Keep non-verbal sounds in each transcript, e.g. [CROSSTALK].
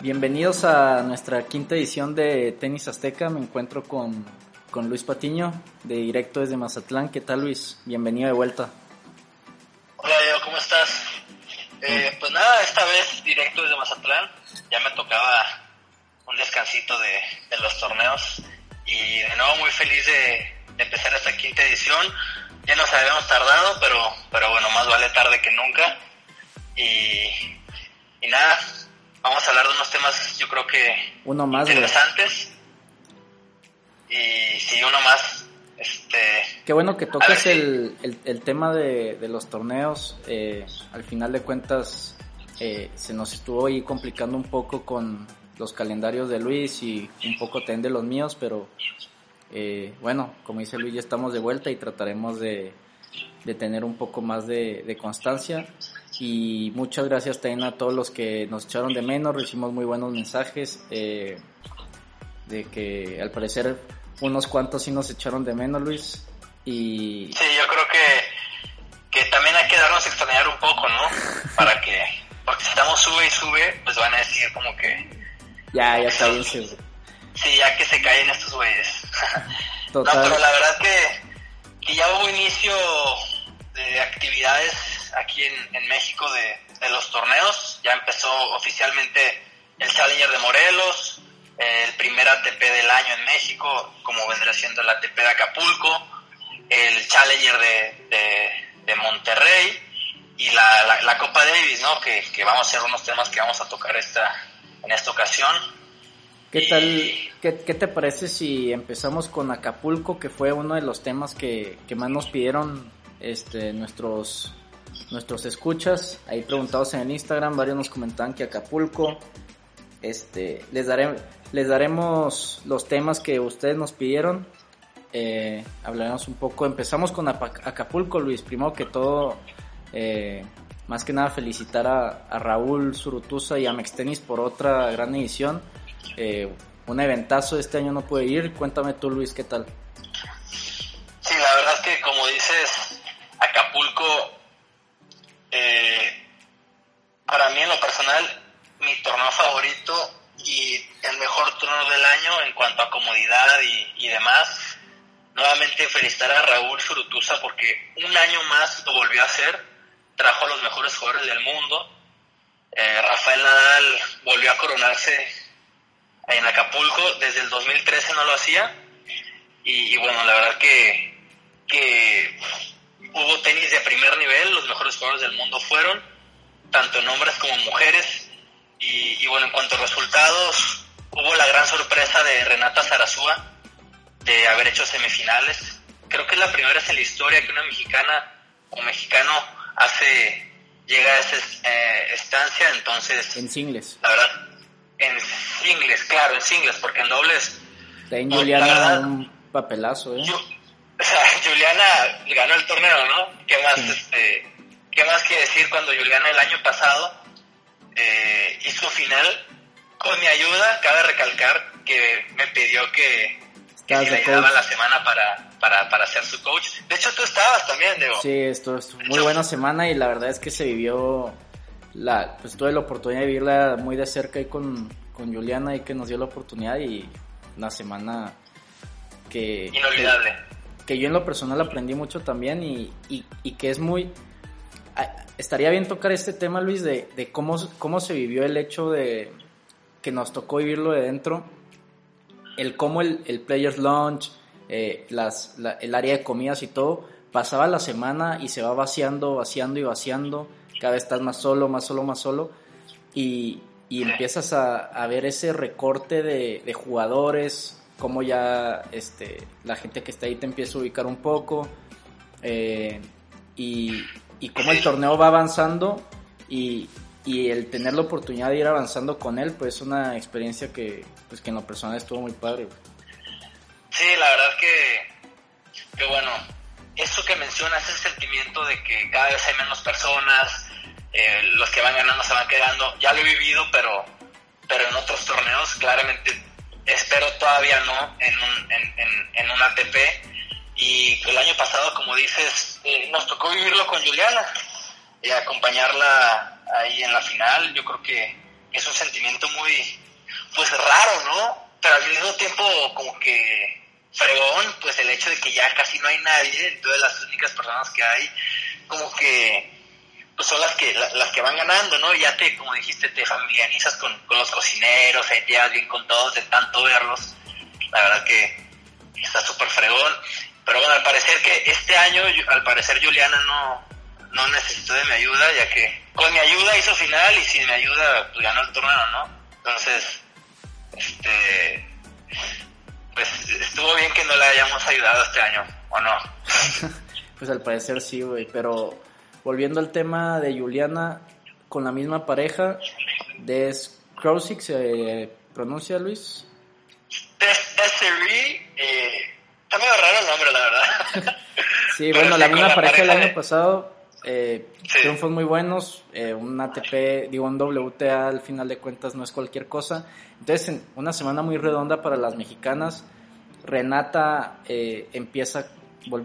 Bienvenidos a nuestra quinta edición de Tenis Azteca. Me encuentro con, con Luis Patiño, de directo desde Mazatlán. ¿Qué tal, Luis? Bienvenido de vuelta. Hola, Diego, ¿cómo estás? Eh, pues nada, esta vez directo desde Mazatlán. Ya me tocaba un descansito de, de los torneos. Y de nuevo muy feliz de, de, empezar esta quinta edición. Ya nos habíamos tardado, pero, pero bueno, más vale tarde que nunca. Y, y nada, vamos a hablar de unos temas yo creo que uno más, interesantes. Y sí, uno más. Este, Qué bueno que tocas si... el, el, el, tema de, de los torneos. Eh, al final de cuentas, eh, se nos estuvo ahí complicando un poco con los calendarios de Luis y un poco también de los míos, pero eh, bueno, como dice Luis, ya estamos de vuelta y trataremos de, de tener un poco más de, de, constancia. Y muchas gracias también a todos los que nos echaron de menos, recibimos muy buenos mensajes eh, de que al parecer unos cuantos sí nos echaron de menos, Luis. Y... Sí, yo creo que, que también hay que darnos a extrañar un poco, ¿no? Para que, porque si estamos sube y sube, pues van a decir como que... Ya, ya está bien, sí. Sí, ya que se caen estos güeyes. [LAUGHS] Total. No, pero la verdad que, que ya hubo inicio de actividades aquí en, en México de, de, los torneos. Ya empezó oficialmente el Challenger de Morelos, el primer ATP del año en México, como vendrá siendo el ATP de Acapulco, el Challenger de, de, de Monterrey y la, la, la, Copa Davis, ¿no? Que, que, vamos a ser unos temas que vamos a tocar esta, en esta ocasión. ¿Qué tal? ¿Qué, ¿Qué, te parece si empezamos con Acapulco, que fue uno de los temas que, que más nos pidieron este, nuestros, nuestros escuchas? Ahí preguntados en Instagram, varios nos comentaban que Acapulco, este, les, daré, les daremos los temas que ustedes nos pidieron. Eh, hablaremos un poco. Empezamos con Acapulco, Luis. Primero que todo, eh, más que nada felicitar a, Raúl Surutusa y a Mextenis por otra gran edición. Eh, un eventazo este año no puede ir. Cuéntame tú, Luis, ¿qué tal? Sí, la verdad es que como dices, Acapulco, eh, para mí en lo personal, mi torneo favorito y el mejor torneo del año en cuanto a comodidad y, y demás. Nuevamente felicitar a Raúl Surutusa porque un año más lo volvió a hacer, trajo a los mejores jugadores del mundo. Eh, Rafael Nadal volvió a coronarse en Acapulco, desde el 2013 no lo hacía. Y, y bueno, la verdad que, que hubo tenis de primer nivel, los mejores jugadores del mundo fueron, tanto en hombres como mujeres. Y, y, bueno, en cuanto a resultados, hubo la gran sorpresa de Renata Zarazúa de haber hecho semifinales. Creo que es la primera vez en la historia que una mexicana o mexicano hace llega a esa eh, estancia, entonces... En singles. La verdad, en singles, claro, en singles, porque en dobles... En Juliana verdad, un papelazo, ¿eh? Yo, o sea, [LAUGHS] Juliana ganó el torneo, ¿no? ¿Qué más, sí. este, ¿qué más que decir cuando Juliana el año pasado eh, hizo final con mi ayuda, cabe recalcar que me pidió que, que si le ayudaba la semana para, para, para ser su coach. De hecho, tú estabas también, Diego. Sí, esto es muy hecho, buena semana y la verdad es que se vivió, la, pues tuve la oportunidad de vivirla muy de cerca ahí con, con Juliana y que nos dio la oportunidad y una semana que... Inolvidable. Que, que yo en lo personal aprendí mucho también y, y, que es muy estaría bien tocar este tema, Luis, de, de cómo, cómo se vivió el hecho de que nos tocó vivirlo de dentro, el cómo el, el Players Launch, eh, el área de comidas y todo, pasaba la semana y se va vaciando, vaciando y vaciando, cada vez estás más solo, más solo, más solo, y, y empiezas a, ver ese recorte de, jugadores, cómo ya este, la gente que está ahí te empieza a ubicar un poco, eh, y, y cómo el torneo va avanzando y, y el tener la oportunidad de ir avanzando con él, pues es una experiencia que, pues, que en lo personal estuvo muy padre. Sí, la verdad que, que bueno, eso que mencionas, ese sentimiento de que cada vez hay menos personas, eh, los que van ganando se van quedando. Ya lo he vivido, pero, pero en otros torneos claramente espero todavía no en un, en, en, un ATP. Y el año pasado, como dices, eh, nos tocó vivirlo con Juliana y acompañarla ahí en la final. Yo creo que es un sentimiento muy, pues raro, ¿no? Pero al mismo tiempo como que fregón, pues el hecho de que ya casi no hay nadie, entonces las únicas personas que hay, como que pues son las que las que van ganando, ¿no? Ya te, como dijiste, te familiarizas con, los cocineros, te llevas bien con todos de tanto verlos. La verdad que está súper fregón. Pero bueno, al parecer que este año, al parecer Juliana no, no necesitó de mi ayuda, ya que con mi ayuda hizo final y sin mi ayuda pues ganó el torneo, ¿no? Entonces, este, pues estuvo bien que no le hayamos ayudado este año, ¿o no? [LAUGHS] pues al parecer sí, güey, pero volviendo al tema de Juliana, con la misma pareja de Krosik, ¿se pronuncia Luis? eh, está medio raro el nombre, la verdad. [LAUGHS] sí, bueno, la misma pareja del año pasado, eh, triunfos muy buenos, eh, un ATP, digo, un WTA al final de cuentas no es cualquier cosa. Entonces, una semana muy redonda para las mexicanas. Renata eh, empieza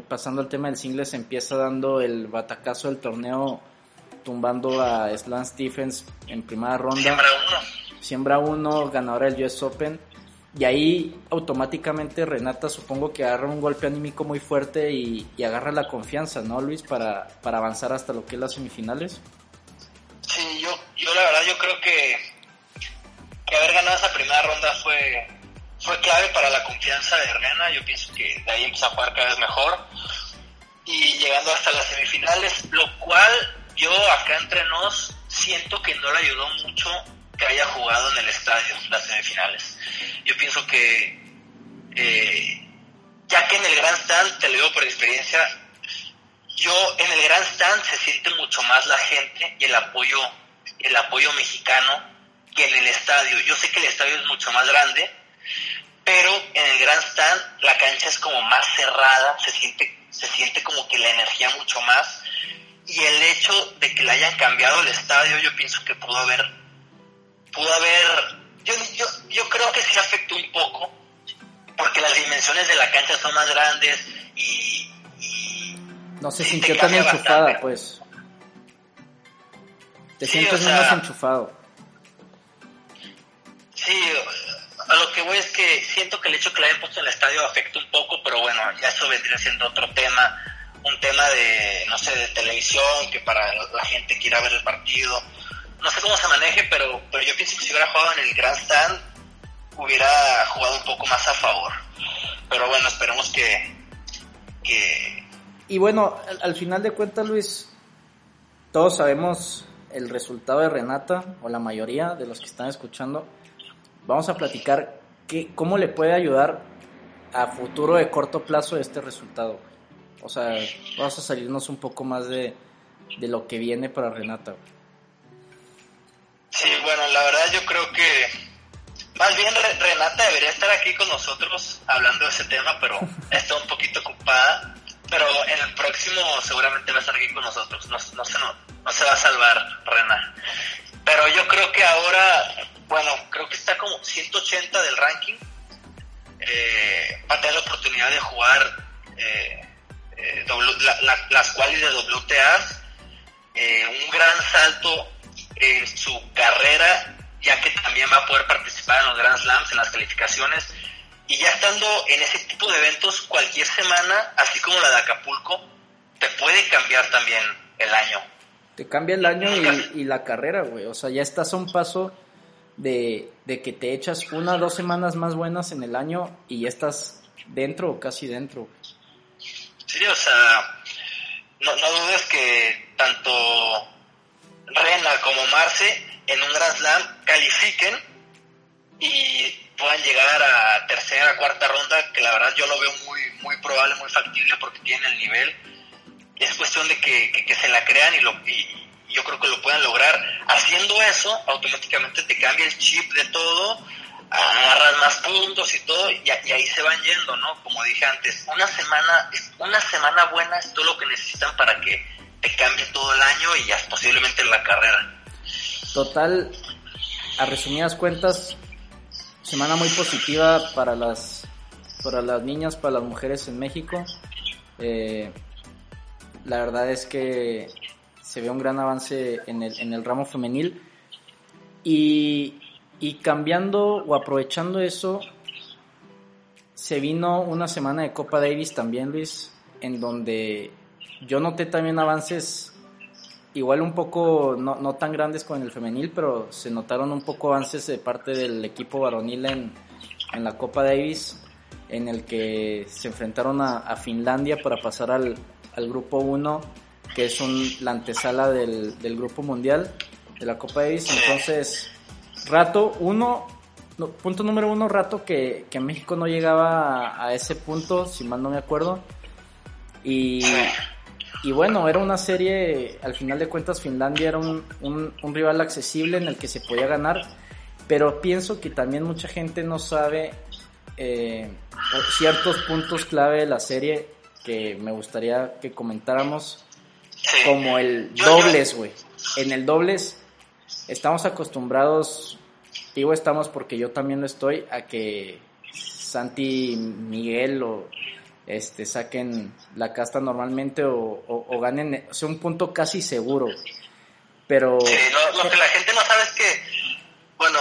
pasando al tema del singles, empieza dando el batacazo del torneo, tumbando a Slan Stephens en primera ronda. Siembra uno. Siembra uno, ganadora del US Open. Y ahí automáticamente Renata supongo que agarra un golpe anímico muy fuerte y, agarra la confianza, ¿no, Luis? Para, para avanzar hasta lo que es las semifinales. Sí, yo, yo la verdad yo creo que, que haber ganado esa primera ronda fue, fue clave para la confianza de Rena. Yo pienso que de ahí empieza a jugar cada vez mejor. Y llegando hasta las semifinales, lo cual yo acá entre nos siento que no le ayudó mucho que haya jugado en el estadio las semifinales. Yo pienso que, eh, ya que en el Grand Stand, te lo digo por experiencia, yo en el Grand Stand se siente mucho más la gente y el apoyo, el apoyo mexicano que en el estadio. Yo sé que el estadio es mucho más grande, pero en el Grand Stand la cancha es como más cerrada, se siente, se siente como que la energía mucho más. Y el hecho de que le hayan cambiado el estadio, yo pienso que pudo haber, pudo haber, yo, yo, yo creo que sí afectó un poco, porque las dimensiones de la cancha son más grandes y... no se sintió tan enchufada, pues. Te sientes menos enchufado. Lo que voy es que siento que el hecho que la hayan puesto en el estadio afecta un poco, pero bueno, ya eso vendría siendo otro tema, un tema de, no sé, de televisión, que para la gente quiera ver el partido. No sé cómo se maneje, pero, pero yo pienso que si hubiera jugado en el Grand Stand, hubiera jugado un poco más a favor. Pero bueno, esperemos que... Y bueno, al, al final de cuentas, Luis, todos sabemos el resultado de Renata, o la mayoría de los que están escuchando vamos a platicar qué, cómo le puede ayudar a futuro de corto plazo este resultado. O sea, vamos a salirnos un poco más de, de lo que viene para Renata. Sí, bueno, la verdad yo creo que más bien Renata debería estar aquí con nosotros hablando de ese tema, pero [LAUGHS] está un poquito ocupada. Pero en el próximo seguramente va a estar aquí con nosotros. No, no, se, no, no se va a salvar, Rena. Pero yo creo que ahora bueno, creo que está como 180 del ranking. Eh, va a tener la oportunidad de jugar eh, eh, las cuales de WTA. un gran salto en su carrera, ya que también va a poder participar en los Grand Slams, en las calificaciones. Y ya estando en ese tipo de eventos, cualquier semana, así como la de Acapulco, te puede cambiar también el año. Te cambia el año y, la carrera, güey. O sea, ya estás a un paso de, que te echas una o dos semanas más buenas en el año y ya estás dentro o casi dentro. Sí, o sea, no, no dudes que tanto Rena como Marce en un Grand Slam califiquen y puedan llegar a tercera, cuarta ronda, que la verdad yo lo veo muy, muy probable, muy factible porque tienen el nivel. Es cuestión de que, que, se la crean y, lo, y yo creo que lo puedan lograr. Haciendo eso, automáticamente te cambia el chip de todo, agarras más puntos y todo, y, ahí se van yendo, ¿no? Como dije antes, una semana, una semana buena es todo lo que necesitan para que te cambie todo el año y ya posiblemente la carrera. Total, a resumidas cuentas, semana muy positiva para las para las niñas, para las mujeres en México. Eh, la verdad es que se ve un gran avance en el, en el ramo femenil. Y, y cambiando o aprovechando eso, se vino una semana de Copa Davis también, Luis, en donde yo noté también avances igual un poco, no, no, tan grandes con el femenil, pero se notaron un poco avances de parte del equipo varonil en, en la Copa Davis, en el que se enfrentaron a, Finlandia para pasar al, al grupo 1, que es un, la antesala del, del, grupo mundial de la Copa Davis. Entonces, rato uno, punto número uno, rato que, que México no llegaba a, a ese punto, si mal no me acuerdo. Y y bueno, era una serie, al final de cuentas Finlandia era un, un, rival accesible en el que se podía ganar, pero pienso que también mucha gente no sabe eh, ciertos puntos clave de la serie que me gustaría que comentáramos, como el dobles, güey. En el dobles estamos acostumbrados, digo estamos porque yo también lo estoy, a que Santi Miguel o este, saquen la casta normalmente o, ganen, o sea, un punto casi seguro. Pero... Sí, lo, que la gente no sabe es que, bueno,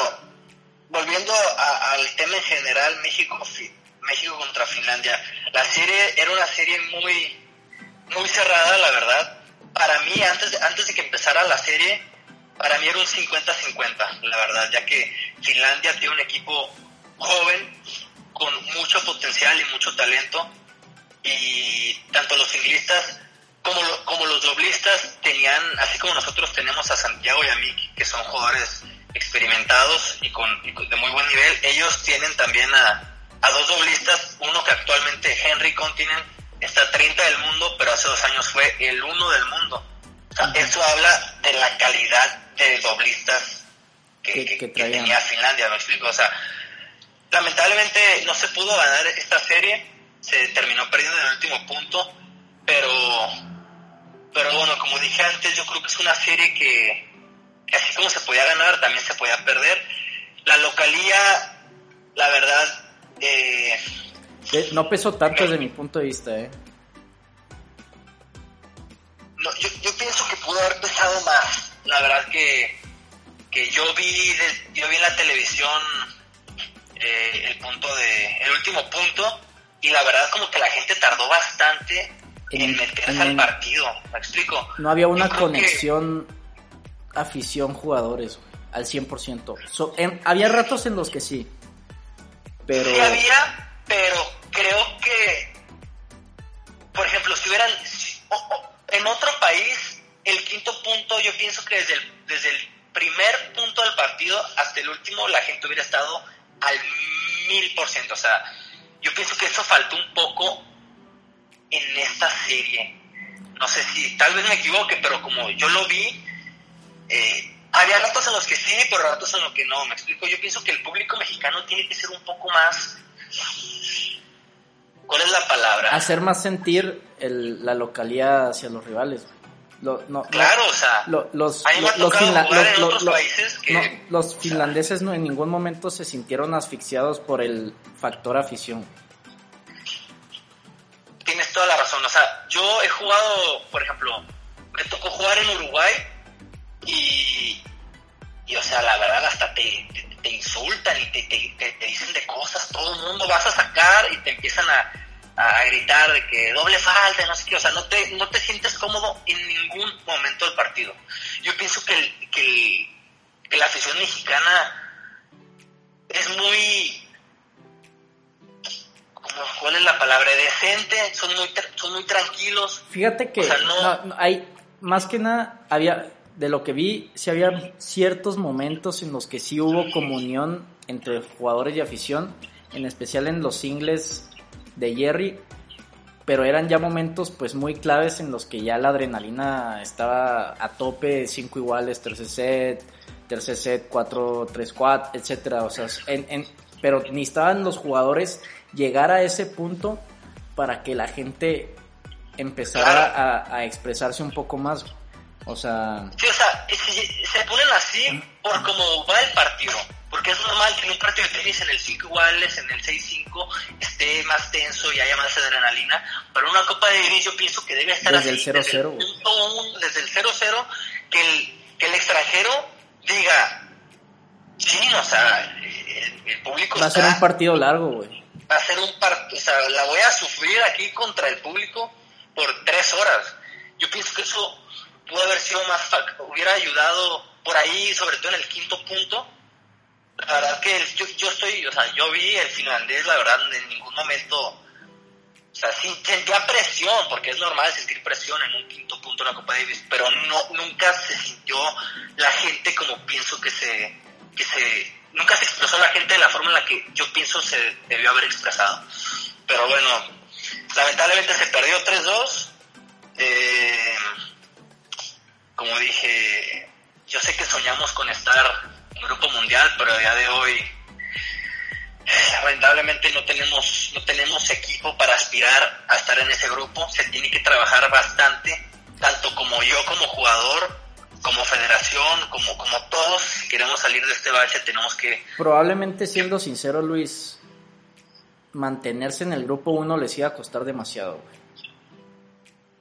volviendo al tema en general, México, México contra Finlandia, la serie era una serie muy, muy cerrada, la verdad. Para mí, antes antes de que empezara la serie, para mí era un 50-50, la verdad, ya que Finlandia tiene un equipo joven, con mucho potencial y mucho talento, y tanto los singlistas como, como los doblistas tenían, así como nosotros tenemos a Santiago y a Miki, que son jugadores experimentados y, con, de muy buen nivel, ellos tienen también a, a dos doblistas, uno que actualmente Henry Continent está 30 del mundo, pero hace dos años fue el uno del mundo. eso habla de la calidad de doblistas que, que tenía Finlandia, me explico. O sea, lamentablemente no se pudo ganar esta serie se terminó perdiendo en el último punto, pero, pero bueno, como dije antes, yo creo que es una serie que, así como se podía ganar, también se podía perder. La localía, la verdad... Eh, no pesó tanto desde mi punto de vista, ¿eh? No, yo, yo pienso que pudo haber pesado más. La verdad que, que yo vi yo vi en la televisión eh, el punto de el último punto y la verdad como que la gente tardó bastante en, meterse al partido, ¿me explico? No había una conexión afición-jugadores al 100%. había ratos en los que sí, pero... Sí había, pero creo que, por ejemplo, si hubieran... en otro país, el quinto punto, yo pienso que desde el, desde el primer punto del partido hasta el último, la gente hubiera estado al mil por ciento, o sea yo pienso que eso faltó un poco en esta serie. No sé si, tal vez me equivoque, pero como yo lo vi, eh, había ratos en los que sí, pero ratos en los que no. Me explico, yo pienso que el público mexicano tiene que ser un poco más... ¿Cuál es la palabra? Hacer más sentir la localidad hacia los rivales. claro, o sea, los, los, los finlandeses no en ningún momento se sintieron asfixiados por el factor afición. Tienes toda la razón, o sea, yo he jugado, por ejemplo, me tocó jugar en Uruguay te, te, te dicen de cosas, todo el mundo vas a sacar y te empiezan a a, gritar de que doble falta, no sé qué, o sea, no te, no te sientes cómodo en ningún momento del partido. Yo pienso que, el, que, que la afición mexicana es muy, ¿cuál es la palabra? Decente, son muy, son muy tranquilos. Fíjate que hay, más que nada, había, de lo que vi, sí había ciertos momentos en los que sí hubo comunión entre jugadores y afición, en especial en los singles de Jerry, pero eran ya momentos pues muy claves en los que ya la adrenalina estaba a tope, cinco iguales, tercer set, tercer set, 4, 3, 4, etcétera, o sea, en, en, pero necesitaban los jugadores llegar a ese punto para que la gente empezara a, a expresarse un poco más. O sea... Sí, o sea, se ponen así por cómo va el partido. Porque es normal que en un partido de tenis en el 5 iguales, en el 6-5, esté más tenso y haya más adrenalina. Pero una Copa de Davis yo pienso que debe estar desde así. El 0 -0, desde el 0-0, que el, que el extranjero diga, sí, o sea, el, el público Va a ser un partido largo, güey. Va a ser un partido, o sea, la voy a sufrir aquí contra el público por tres horas. Yo pienso que eso pudo haber sido más, hubiera ayudado por ahí, sobre todo en el quinto punto. La verdad que yo, yo estoy, o sea, yo vi el finlandés, la verdad, en ningún momento, o sea, sí, sentía presión, porque es normal sentir presión en un quinto punto en la Copa Davis, pero no, nunca se sintió la gente como pienso que se, que se, nunca se expresó la gente de la forma en la que yo pienso se debió haber expresado. Pero bueno, lamentablemente se perdió 3-2. Eh, como dije, yo sé que soñamos con estar Grupo Mundial, pero a día de hoy lamentablemente no tenemos, no tenemos equipo para aspirar a estar en ese grupo. Se tiene que trabajar bastante, tanto como yo como jugador, como federación, como, como todos. Si queremos salir de este bache tenemos que... Probablemente siendo sincero, Luis, mantenerse en el grupo 1 les iba a costar demasiado, güey.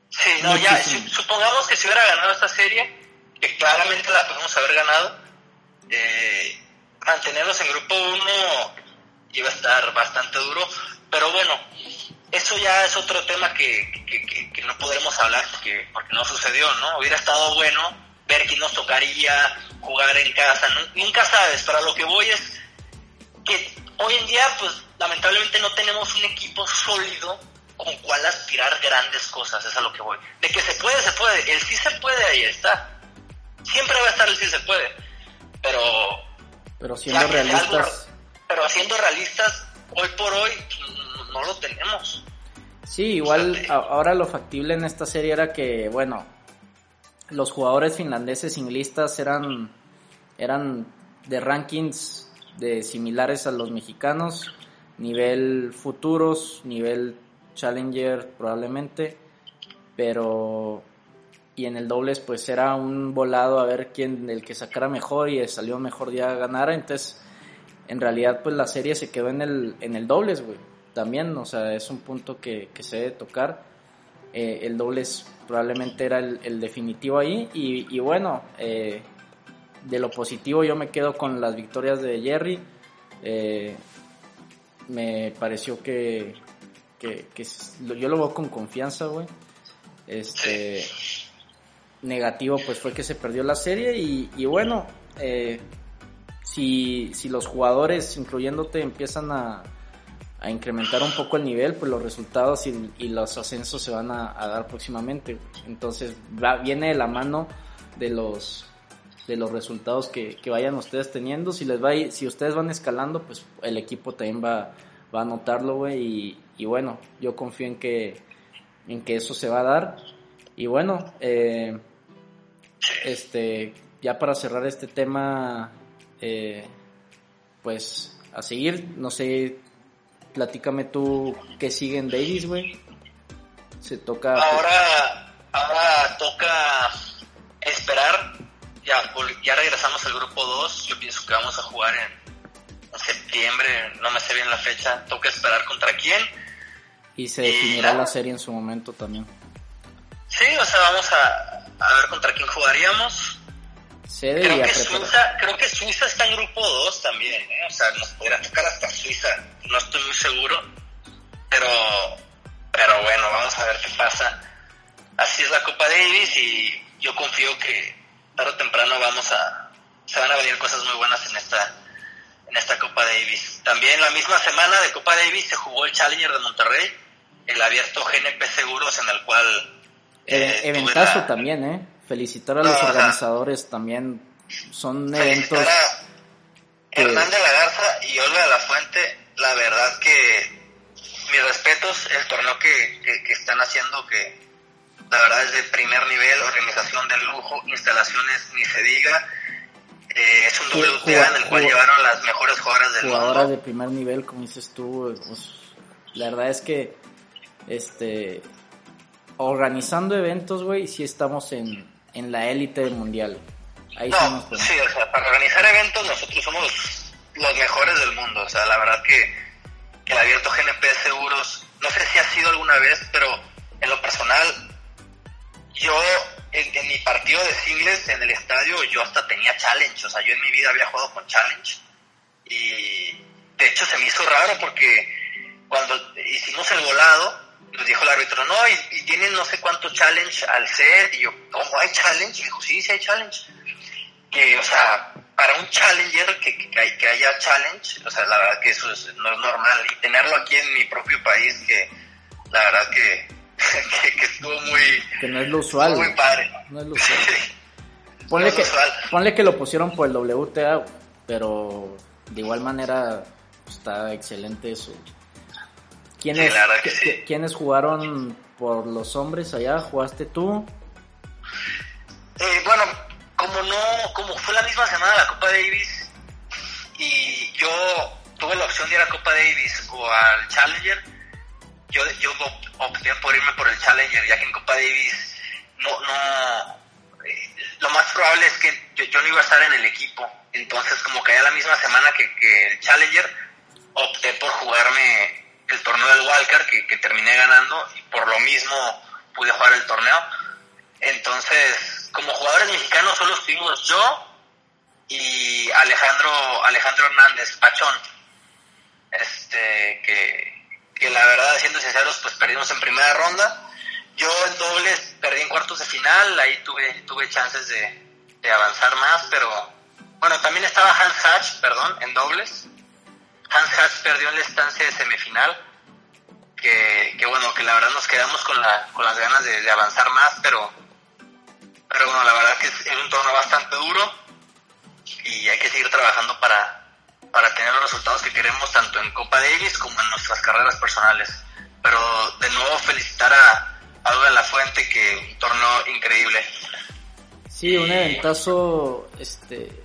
Sí, no, ya, si, supongamos que si hubiera ganado esta serie, que claramente la podemos haber ganado, eh, mantenerlos en grupo 1 iba a estar bastante duro, pero bueno, eso ya es otro tema que, que, que, no podremos hablar porque, porque no sucedió, ¿no? Hubiera estado bueno ver quién nos tocaría, jugar en casa, nunca sabes, para lo que voy es que hoy en día, pues lamentablemente no tenemos un equipo sólido con cual aspirar grandes cosas, es a lo que voy. De que se puede, se puede, el sí se puede, ahí está. Siempre va a estar el sí se puede, pero... Pero siendo realistas... Algo, pero siendo realistas, hoy por hoy no lo tenemos. Sí, igual ahora lo factible en esta serie era que, bueno, los jugadores finlandeses inglistas eran, eran de rankings de similares a los mexicanos, nivel futuros, nivel challenger probablemente, pero y en el dobles pues era un volado a ver quién el que sacara mejor y salió mejor ya ganara, entonces en realidad pues la serie se quedó en el en el dobles, güey. También, o sea, es un punto que, que se debe tocar. Eh, el dobles probablemente era el, definitivo ahí y, y bueno, eh, de lo positivo yo me quedo con las victorias de Jerry. Eh, me pareció que, que, que, yo lo veo con confianza, güey. Este negativo pues fue que se perdió la serie y, y bueno, eh, si, si los jugadores, incluyéndote, empiezan a, a, incrementar un poco el nivel, pues los resultados y, y los ascensos se van a, a dar próximamente. Entonces va, viene de la mano de los de los resultados que, que, vayan ustedes teniendo. Si les va si ustedes van escalando, pues el equipo también va, va a notarlo, güey. Y, y, bueno, yo confío en que, en que eso se va a dar. Y bueno, eh, este, ya para cerrar este tema, eh, pues a seguir, no sé, platícame tú qué sigue en Davis, güey. Se toca. Ahora, ahora toca esperar ya, ya regresamos al grupo 2. Yo pienso que vamos a jugar en, en, septiembre. No me sé bien la fecha. Toca esperar contra quién. Y se definirá y, la serie en su momento también. Sí, o sea, vamos a, a ver contra quién jugaríamos. Creo, que Suiza, creo que Suiza está en grupo 2 también. ¿eh? O sea, nos podría tocar hasta Suiza. No estoy muy seguro. Pero, pero bueno, vamos a ver qué pasa. Así es la Copa Davis y yo confío que tarde o temprano vamos a se van a venir cosas muy buenas en esta en esta Copa Davis. También la misma semana de Copa Davis se jugó el Challenger de Monterrey, el abierto GNP Seguros en el cual eh, eventazo la... también, eh. felicitar a los organizadores también. Son eventos. A Hernán de la Garza y Olga de la Fuente, la verdad que mis respetos, el torneo que, que, están haciendo, que la verdad es de primer nivel, organización de lujo, instalaciones ni se diga. Eh, es un WTA en el cual llevaron las mejores jugadoras del mundo. Jugadoras de primer nivel, como dices tú, pues, la verdad es que este organizando eventos, güey, sí estamos en, en la élite mundial. Ahí no, sí, o sea, para organizar eventos nosotros somos los mejores del mundo. O sea, la verdad que, que el abierto GNP Seguros, no sé si ha sido alguna vez, pero en lo personal, yo en, mi partido de singles en el estadio, yo hasta tenía challenge. O sea, yo en mi vida había jugado con challenge. Y de hecho se me hizo raro porque cuando hicimos el volado, nos dijo el árbitro, no, y, tienen no sé cuánto challenge al set, y yo, ¿cómo hay challenge? Y dijo, sí, sí hay challenge. Que, o sea, para un challenger que, que, que haya challenge, o sea, la verdad que eso no es normal. Y tenerlo aquí en mi propio país, que la verdad que, [LAUGHS] que, estuvo muy... Que no es lo usual. Muy padre. No es lo usual. [LAUGHS] Ponle, que, ponle que lo pusieron por el WTA, pero de igual manera está excelente eso. ¿Quiénes, ¿Quiénes jugaron por los hombres allá? ¿Jugaste tú? Eh, bueno, como no, como fue la misma semana la Copa Davis y yo tuve la opción de ir a Copa Davis o al Challenger, yo, yo opté por irme por el Challenger, ya que en Copa Davis no, no, eh, lo más probable es que yo, no iba a estar en el equipo, entonces como caía la misma semana que, que el Challenger, opté por jugarme el torneo del Walker que, que terminé ganando y por lo mismo pude jugar el torneo. Entonces, como jugadores mexicanos solo estuvimos yo y Alejandro Alejandro Hernández Pachón. Este que, que la verdad siendo sinceros pues perdimos en primera ronda. Yo en dobles perdí en cuartos de final, ahí tuve tuve chances de, de avanzar más, pero bueno, también estaba Hans Hatch, perdón, en dobles Hans Hatch perdió en la estancia de semifinal, que, que, bueno, que la verdad nos quedamos con, la, con las ganas de, avanzar más, pero, pero bueno, la verdad que es, un torneo bastante duro y hay que seguir trabajando para, para tener los resultados que queremos tanto en Copa Davis como en nuestras carreras personales. Pero de nuevo felicitar a, a La Fuente, que un torneo increíble. Sí, un eventazo, este,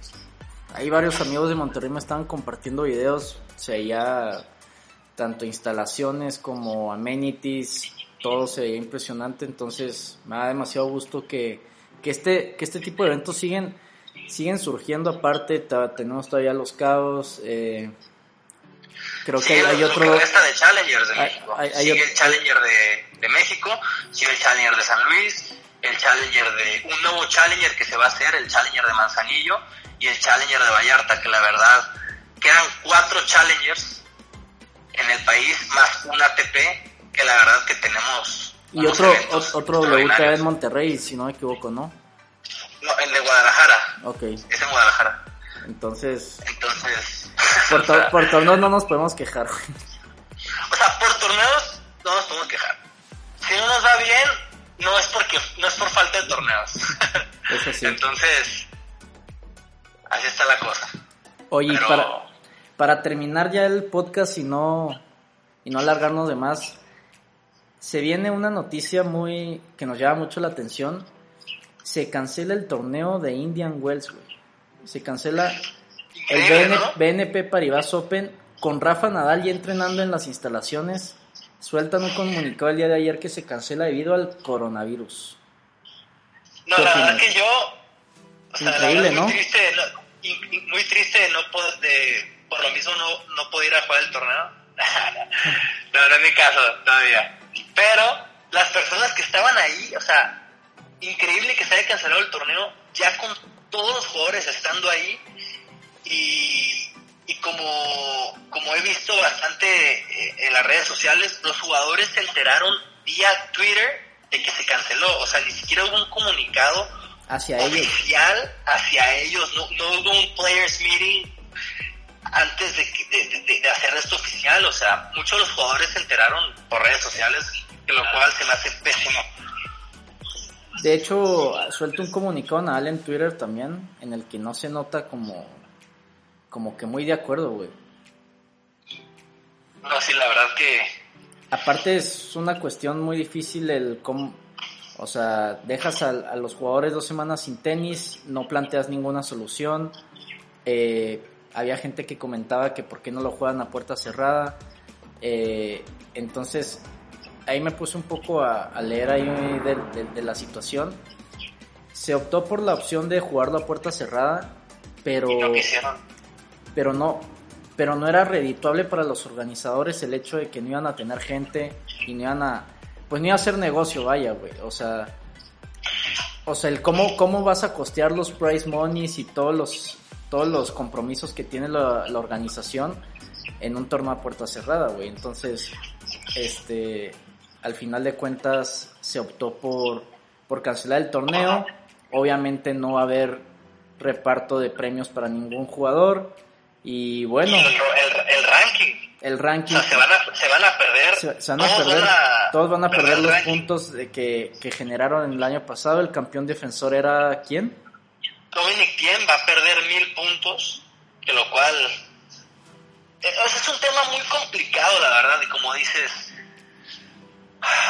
hay varios amigos de Monterrey me estaban compartiendo videos se veía tanto instalaciones como amenities, todo se veía impresionante, entonces me da demasiado gusto que, que, este, que este tipo de eventos siguen, siguen surgiendo. Aparte, tenemos todavía los cabos, eh, creo que hay, otro... de Challengers de México, sigue el Challenger de, de México, sigue el Challenger de San Luis, el Challenger de un nuevo Challenger que se va a hacer, el Challenger de Manzanillo y el Challenger de Vallarta, que la verdad quedan cuatro challengers en el país más un ATP que la verdad que tenemos y otro otro WTA en Monterrey si no me equivoco no no el de Guadalajara. Ok. Es en Guadalajara. Entonces entonces [LAUGHS] por, por torneos no nos podemos quejar o sea por torneos no nos podemos quejar. Si no nos va bien no es porque no es por falta de torneos. Eso sí. [LAUGHS] entonces así está la cosa. Oye, para, para terminar ya el podcast y no, y no alargarnos de más, se viene una noticia muy que nos llama mucho la atención. Se cancela el torneo de Indian Wells, güey. Se cancela el BNP Paribas Open con Rafa Nadal ya entrenando en las instalaciones. Sueltan un comunicado el día de ayer que se cancela debido al coronavirus. No, la verdad que yo... Increíble, ¿no? muy triste no de, por lo mismo no, no ir a jugar el torneo. [LAUGHS] no, no es mi caso todavía. Pero las personas que estaban ahí, o sea, increíble que se haya cancelado el torneo ya con todos los jugadores estando ahí y, y como, como he visto bastante eh, en las redes sociales, los jugadores se enteraron vía Twitter de que se canceló, o sea, ni siquiera hubo un comunicado hacia oficial ellos. hacia ellos. No, no, hubo un players meeting antes de, de, de, hacer esto oficial. O sea, muchos de los jugadores se enteraron por redes sociales, de lo cual se me hace pésimo. De hecho, suelto un comunicado a Al en Twitter también, en el que no se nota como, como que muy de acuerdo, güey. No, sí, la verdad que... Aparte es una cuestión muy difícil el cómo, o sea, dejas a, a los jugadores dos semanas sin tenis, no planteas ninguna solución. Eh, había gente que comentaba que por qué no lo juegan a puerta cerrada. Eh, entonces, ahí me puse un poco a, leer ahí de, la situación. Se optó por la opción de jugarlo a puerta cerrada, pero, pero no, pero no era redituable para los organizadores el hecho de que no iban a tener gente y no iban a, pues no iba a hacer negocio, vaya, güey, o sea, o sea, el cómo, cómo vas a costear los price monies y todos los, todos los compromisos que tiene la, la organización en un torneo a puerta cerrada, güey, entonces, este, al final de cuentas se optó por, por cancelar el torneo. Obviamente no va a haber reparto de premios para ningún jugador. Y bueno. El, ranking. El ranking. se, van a, se van a perder. Se, van a perder. todos van a perder, los puntos de que, que generaron el año pasado. El campeón defensor era ¿quién? Dominic Thiem va a perder mil puntos. Que lo cual. Eh, es un tema muy complicado, la verdad. Y como dices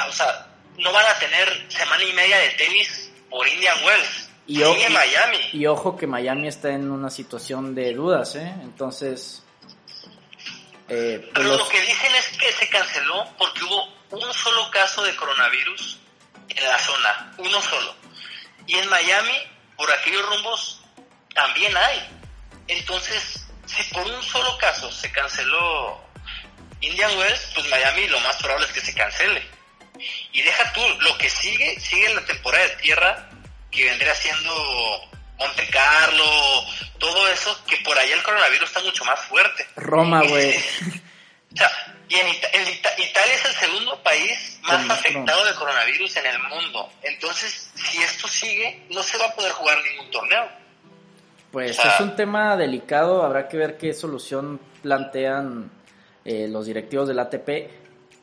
o sea, no van a tener semana y media de tenis por Indian Wells. Y, en Miami. Y ojo que Miami está en una situación de dudas, ¿eh? Entonces... Eh, pues Pero lo que dicen es que se canceló porque hubo un solo caso de coronavirus en la zona, uno solo. Y en Miami, por aquellos rumbos, también hay. Entonces, si por un solo caso se canceló Indian Wells, pues Miami lo más probable es que se cancele. Y deja tú, lo que sigue, sigue la temporada de tierra, que vendría siendo Monte Carlo, todo eso, que por ahí el coronavirus está mucho más fuerte. Roma, [LAUGHS] güey. O sea, y en Italia es el segundo país más afectado de coronavirus en el mundo. Entonces, si esto sigue, no se va a poder jugar ningún torneo. Pues es un tema delicado, habrá que ver qué solución plantean eh, los directivos del ATP.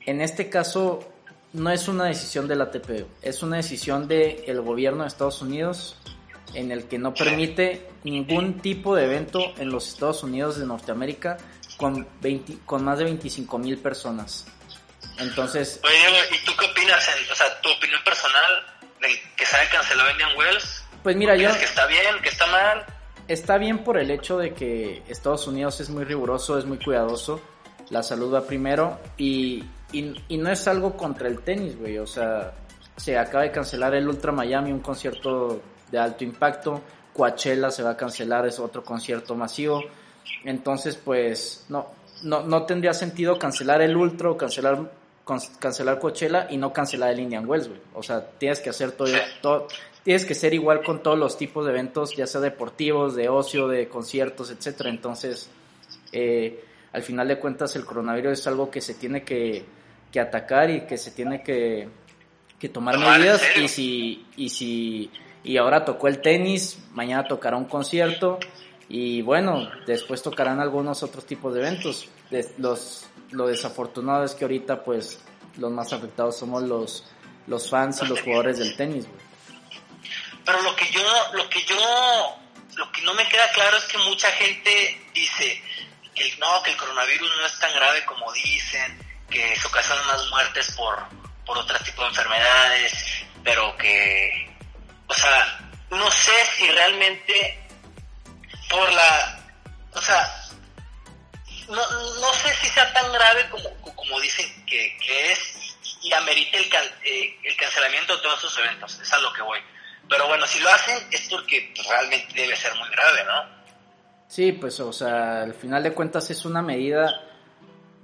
En este caso, no es una decisión del ATP, es una decisión del el gobierno de Estados Unidos en el que no permite ningún tipo de evento en los Estados Unidos de Norteamérica con, 20, con más de 25 mil personas. Entonces... Oye, Diego, ¿y tú qué opinas? o sea, tu opinión personal de que se haya cancelado Indian Wells. Pues mira, yo... que está bien, que está mal? Está bien por el hecho de que Estados Unidos es muy riguroso, es muy cuidadoso, la salud va primero y y, no es algo contra el tenis, güey. O sea, se acaba de cancelar el Ultra Miami, un concierto de alto impacto. Coachella se va a cancelar, es otro concierto masivo. Entonces, pues, no, no, no tendría sentido cancelar el Ultra o cancelar, cancelar Coachella y no cancelar el Indian Wells, güey. O sea, tienes que hacer todo, todo, tienes que ser igual con todos los tipos de eventos, ya sea deportivos, de ocio, de conciertos, etcétera. Entonces, eh, al final de cuentas, el coronavirus es algo que se tiene que, que atacar y que se tiene que, tomar medidas y si, y si y ahora tocó el tenis, mañana tocará un concierto y bueno, después tocarán algunos otros tipos de eventos. Los, lo desafortunado es que ahorita pues los más afectados somos los, los fans y los jugadores del tenis. Pero lo que yo, lo que yo, lo que no me queda claro es que mucha gente dice que no, que el coronavirus no es tan grave como dicen, que se ocasionan más muertes por, por otro tipo de enfermedades, pero que, o sea, no sé si realmente el, eh, el cancelamiento de todos esos eventos, es a lo que voy. Pero bueno, si lo hacen es porque realmente debe ser muy grave, ¿no? Sí, pues, o sea, al final de cuentas es una medida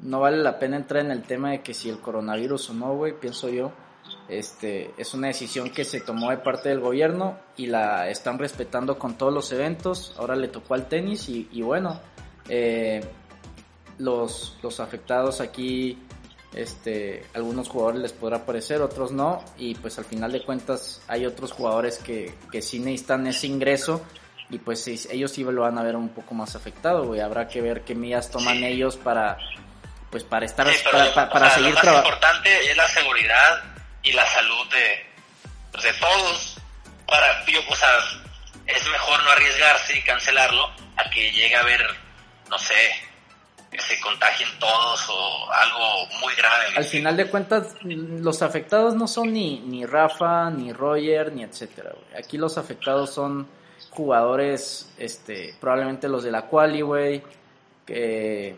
no vale la pena entrar en el tema de que si el coronavirus o no, güey, pienso yo. Este, es una decisión que se tomó de parte del gobierno y la están respetando con todos los eventos. Ahora le tocó al tenis y, y bueno, eh, los, los afectados aquí, este, algunos jugadores les podrá parecer, otros no. Y pues al final de cuentas hay otros jugadores que, que sí necesitan ese ingreso y pues ellos sí lo van a ver un poco más afectado, güey. Habrá que ver qué medidas toman ellos para pues para estar para, seguir trabajando. Lo más importante es la seguridad y la salud de, pues, de todos, para, o sea, es mejor no arriesgarse y cancelarlo a que llegue a haber, no sé, se contagien todos o algo muy grave. Al final de cuentas, los afectados no son ni, ni Rafa, ni Roger, ni etcétera. Aquí los afectados son jugadores, este, probablemente los de la quali, güey, que,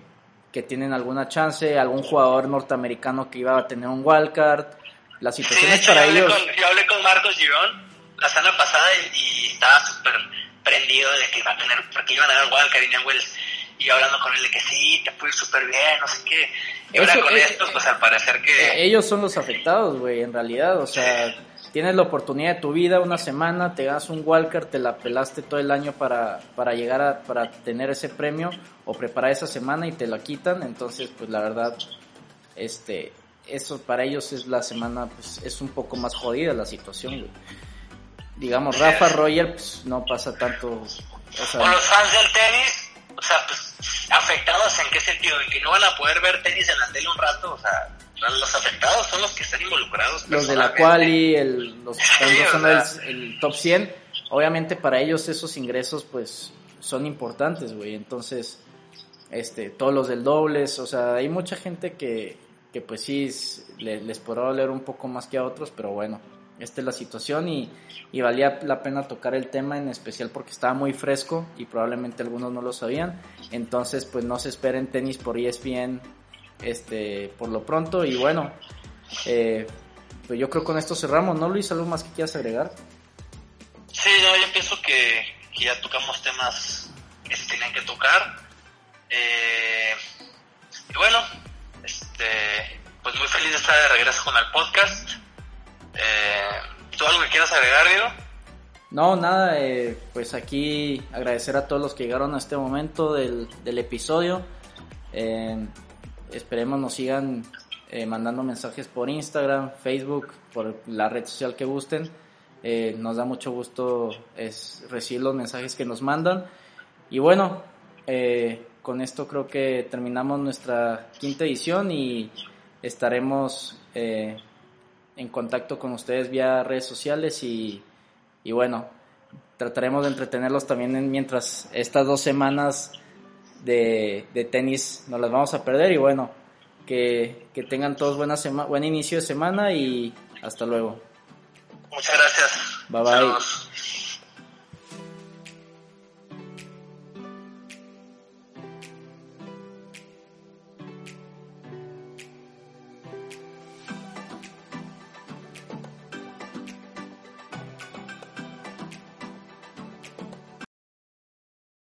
que tienen alguna chance, algún jugador norteamericano que iba a tener un wildcard. La situación es para ellos. yo hablé con Marcos Girón la semana pasada y, estaba súper prendido de que iba a tener, porque iban a dar wildcard y Wells y yo hablando con él de que sí, te fue súper bien, no sé qué. Y ahora con esto, pues al parecer que... Eh, ellos son los afectados, güey, en realidad, o sea, tienes la oportunidad de tu vida una semana, te das un Walker, te la pelaste todo el año para, para llegar a, para tener ese premio o preparar esa semana y te la quitan, entonces, pues la verdad, este, eso para ellos es la semana, pues es un poco más jodida la situación, güey. Digamos, Rafa Roger, pues no pasa tanto... O, sea, los fans del tenis o sea, pues, afectados en qué sentido, en que no van a poder ver tenis en la tele un rato, o sea, los afectados son los que están involucrados. Los de la quali, el, los que son el, top 100, obviamente para ellos esos ingresos pues son importantes, güey, entonces, este, todos los del dobles, o sea, hay mucha gente que, que pues sí les, les podrá doler un poco más que a otros, pero bueno, esta es la situación y, valía la pena tocar el tema en especial porque estaba muy fresco y probablemente algunos no lo sabían. Entonces, pues no se esperen tenis por ESPN este, por lo pronto. Y bueno, eh, pues yo creo que con esto cerramos, ¿no, Luis? ¿Algo más que quieras agregar? Sí, no, yo pienso que, ya tocamos temas que se tenían que tocar. Eh, y bueno, este, pues muy feliz de estar de regreso con el podcast. Eh, ¿Tú algo que quieras agregar, Diego? No, nada, eh, pues aquí agradecer a todos los que llegaron a este momento del, episodio. Eh, esperemos nos sigan mandando mensajes por Instagram, Facebook, por la red social que gusten. nos da mucho gusto recibir los mensajes que nos mandan. Y bueno, con esto creo que terminamos nuestra quinta edición y estaremos en contacto con ustedes vía redes sociales y, y bueno, trataremos de entretenerlos también mientras estas dos semanas de, de, tenis nos las vamos a perder y bueno, que, que tengan todos buena buen inicio de semana y hasta luego. Muchas gracias. Bye bye.